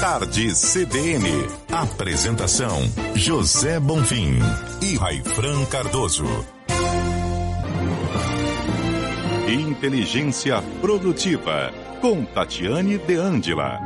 Tarde CBN. Apresentação: José Bonfim e Raifran Cardoso. Inteligência Produtiva, com Tatiane De Angela.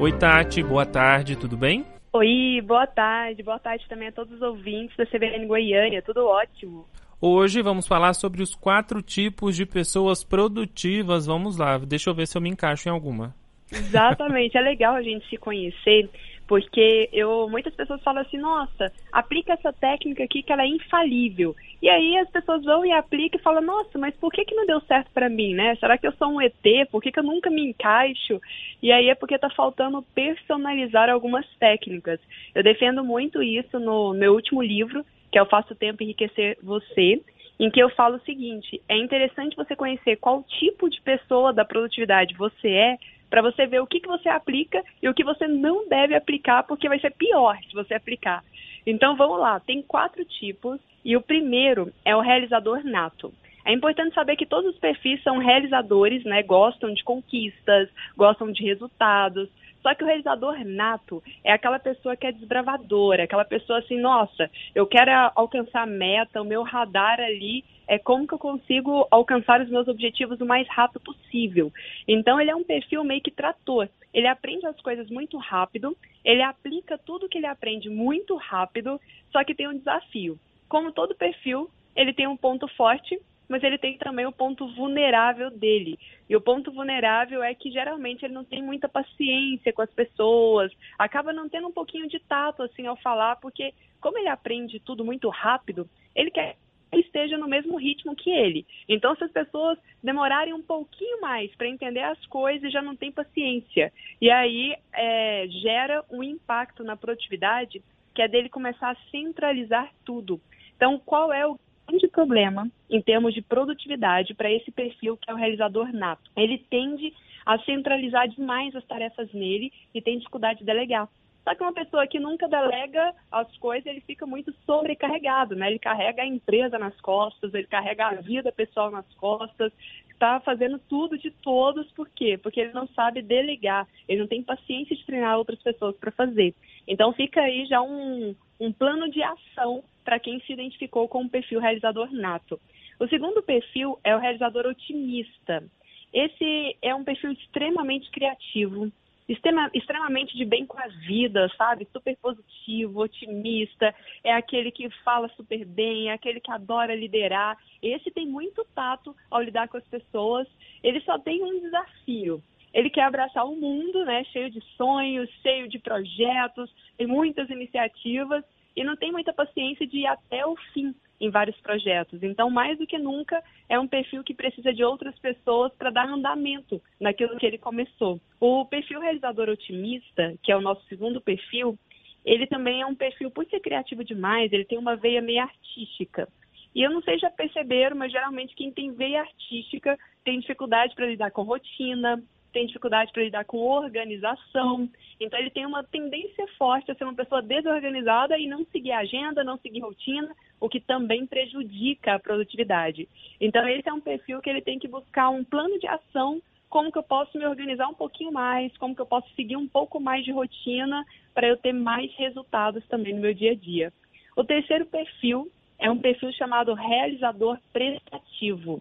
Oi, Tati, boa tarde, tudo bem? Oi, boa tarde. Boa tarde também a todos os ouvintes da CBN Goiânia, tudo ótimo. Hoje vamos falar sobre os quatro tipos de pessoas produtivas. Vamos lá, deixa eu ver se eu me encaixo em alguma. Exatamente, é legal a gente se conhecer, porque eu muitas pessoas falam assim, nossa, aplica essa técnica aqui que ela é infalível. E aí as pessoas vão e aplicam e falam, nossa, mas por que que não deu certo para mim, né? Será que eu sou um ET? Por que que eu nunca me encaixo? E aí é porque tá faltando personalizar algumas técnicas. Eu defendo muito isso no meu último livro, que é o Faço Tempo Enriquecer Você, em que eu falo o seguinte: é interessante você conhecer qual tipo de pessoa da produtividade você é, para você ver o que, que você aplica e o que você não deve aplicar, porque vai ser pior se você aplicar. Então vamos lá, tem quatro tipos, e o primeiro é o realizador nato. É importante saber que todos os perfis são realizadores, né? Gostam de conquistas, gostam de resultados, só que o realizador nato é aquela pessoa que é desbravadora, aquela pessoa assim, nossa, eu quero alcançar a meta, o meu radar ali é como que eu consigo alcançar os meus objetivos o mais rápido possível. Então ele é um perfil meio que trator. Ele aprende as coisas muito rápido, ele aplica tudo que ele aprende muito rápido, só que tem um desafio. Como todo perfil, ele tem um ponto forte mas ele tem também o ponto vulnerável dele. E o ponto vulnerável é que geralmente ele não tem muita paciência com as pessoas, acaba não tendo um pouquinho de tato assim ao falar, porque como ele aprende tudo muito rápido, ele quer que esteja no mesmo ritmo que ele. Então, se as pessoas demorarem um pouquinho mais para entender as coisas, já não tem paciência. E aí é, gera um impacto na produtividade que é dele começar a centralizar tudo. Então, qual é o grande problema em termos de produtividade para esse perfil que é o realizador nato. Ele tende a centralizar demais as tarefas nele e tem dificuldade de delegar. Só que uma pessoa que nunca delega as coisas, ele fica muito sobrecarregado, né? Ele carrega a empresa nas costas, ele carrega a vida pessoal nas costas, está fazendo tudo de todos, por quê? Porque ele não sabe delegar, ele não tem paciência de treinar outras pessoas para fazer. Então fica aí já um, um plano de ação para quem se identificou com o perfil realizador nato. O segundo perfil é o realizador otimista. Esse é um perfil extremamente criativo, extrema, extremamente de bem com a vida, sabe? Super positivo, otimista, é aquele que fala super bem, é aquele que adora liderar. Esse tem muito tato ao lidar com as pessoas. Ele só tem um desafio. Ele quer abraçar o mundo, né? Cheio de sonhos, cheio de projetos, tem muitas iniciativas e não tem muita paciência de ir até o fim em vários projetos. Então, mais do que nunca, é um perfil que precisa de outras pessoas para dar andamento naquilo que ele começou. O perfil realizador otimista, que é o nosso segundo perfil, ele também é um perfil, por ser criativo demais, ele tem uma veia meio artística. E eu não sei se já perceberam, mas geralmente quem tem veia artística tem dificuldade para lidar com rotina, tem dificuldade para lidar com organização. Então, ele tem uma tendência forte a ser uma pessoa desorganizada e não seguir a agenda, não seguir rotina, o que também prejudica a produtividade. Então, esse é um perfil que ele tem que buscar um plano de ação como que eu posso me organizar um pouquinho mais, como que eu posso seguir um pouco mais de rotina para eu ter mais resultados também no meu dia a dia. O terceiro perfil é um perfil chamado realizador prestativo.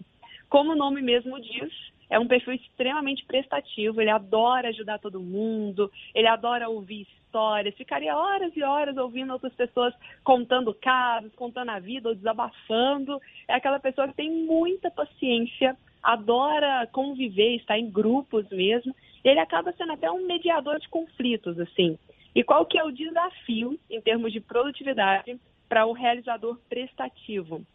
Como o nome mesmo diz, é um perfil extremamente prestativo, ele adora ajudar todo mundo, ele adora ouvir histórias, ficaria horas e horas ouvindo outras pessoas contando casos, contando a vida ou desabafando. É aquela pessoa que tem muita paciência, adora conviver, estar em grupos mesmo, ele acaba sendo até um mediador de conflitos, assim. E qual que é o desafio em termos de produtividade para o realizador prestativo?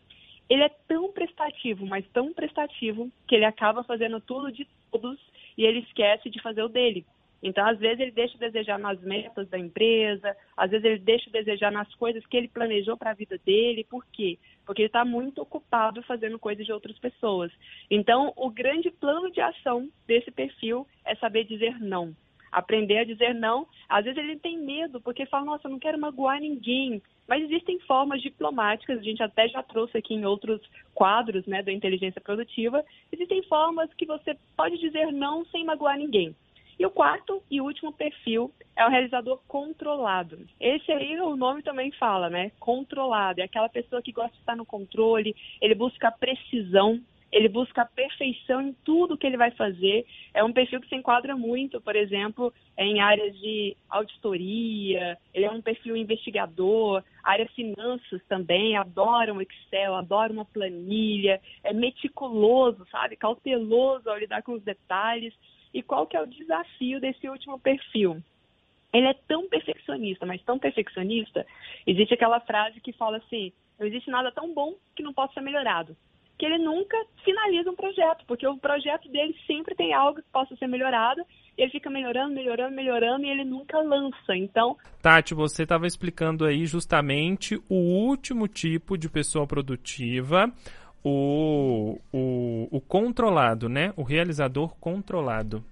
Ele é tão prestativo, mas tão prestativo, que ele acaba fazendo tudo de todos e ele esquece de fazer o dele. Então, às vezes, ele deixa de desejar nas metas da empresa, às vezes, ele deixa de desejar nas coisas que ele planejou para a vida dele. Por quê? Porque ele está muito ocupado fazendo coisas de outras pessoas. Então, o grande plano de ação desse perfil é saber dizer não aprender a dizer não. Às vezes ele tem medo, porque fala, nossa, eu não quero magoar ninguém. Mas existem formas diplomáticas, a gente até já trouxe aqui em outros quadros né, da inteligência produtiva, existem formas que você pode dizer não sem magoar ninguém. E o quarto e último perfil é o realizador controlado. Esse aí o nome também fala, né? Controlado. É aquela pessoa que gosta de estar no controle, ele busca precisão, ele busca a perfeição em tudo que ele vai fazer. É um perfil que se enquadra muito, por exemplo, em áreas de auditoria, ele é um perfil investigador, área finanças também, adora um Excel, adora uma planilha, é meticuloso, sabe? Cauteloso ao lidar com os detalhes. E qual que é o desafio desse último perfil? Ele é tão perfeccionista, mas tão perfeccionista, existe aquela frase que fala assim: não existe nada tão bom que não possa ser melhorado que ele nunca finaliza um projeto, porque o projeto dele sempre tem algo que possa ser melhorado, e ele fica melhorando, melhorando, melhorando, e ele nunca lança. Então. Tati, você estava explicando aí justamente o último tipo de pessoa produtiva. O, o, o controlado, né? O realizador controlado.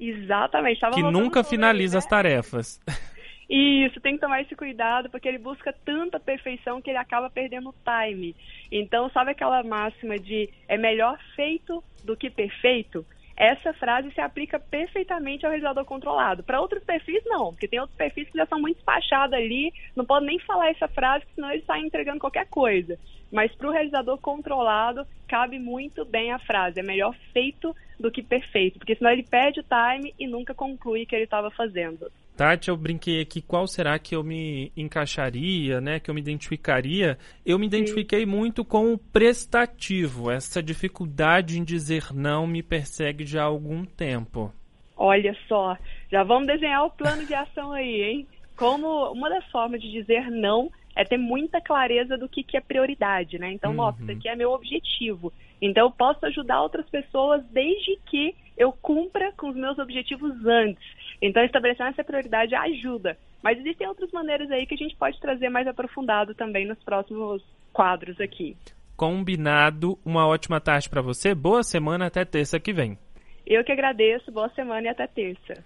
Exatamente. que nunca finaliza né? as tarefas. Isso, tem que tomar esse cuidado, porque ele busca tanta perfeição que ele acaba perdendo o time. Então, sabe aquela máxima de é melhor feito do que perfeito? Essa frase se aplica perfeitamente ao realizador controlado. Para outros perfis, não, porque tem outros perfis que já são muito despachados ali, não pode nem falar essa frase, senão ele está entregando qualquer coisa. Mas para o realizador controlado, cabe muito bem a frase: é melhor feito do que perfeito, porque senão ele perde o time e nunca conclui o que ele estava fazendo. Tati, eu brinquei aqui qual será que eu me encaixaria, né? Que eu me identificaria. Eu me identifiquei Sim. muito com o prestativo. Essa dificuldade em dizer não me persegue já há algum tempo. Olha só, já vamos desenhar o plano de ação aí, hein? Como uma das formas de dizer não é ter muita clareza do que, que é prioridade, né? Então, uhum. nossa, isso aqui é meu objetivo. Então, eu posso ajudar outras pessoas desde que eu cumpra com os meus objetivos antes. Então, estabelecendo essa prioridade ajuda. Mas existem outras maneiras aí que a gente pode trazer mais aprofundado também nos próximos quadros aqui. Combinado. Uma ótima tarde para você. Boa semana até terça que vem. Eu que agradeço. Boa semana e até terça.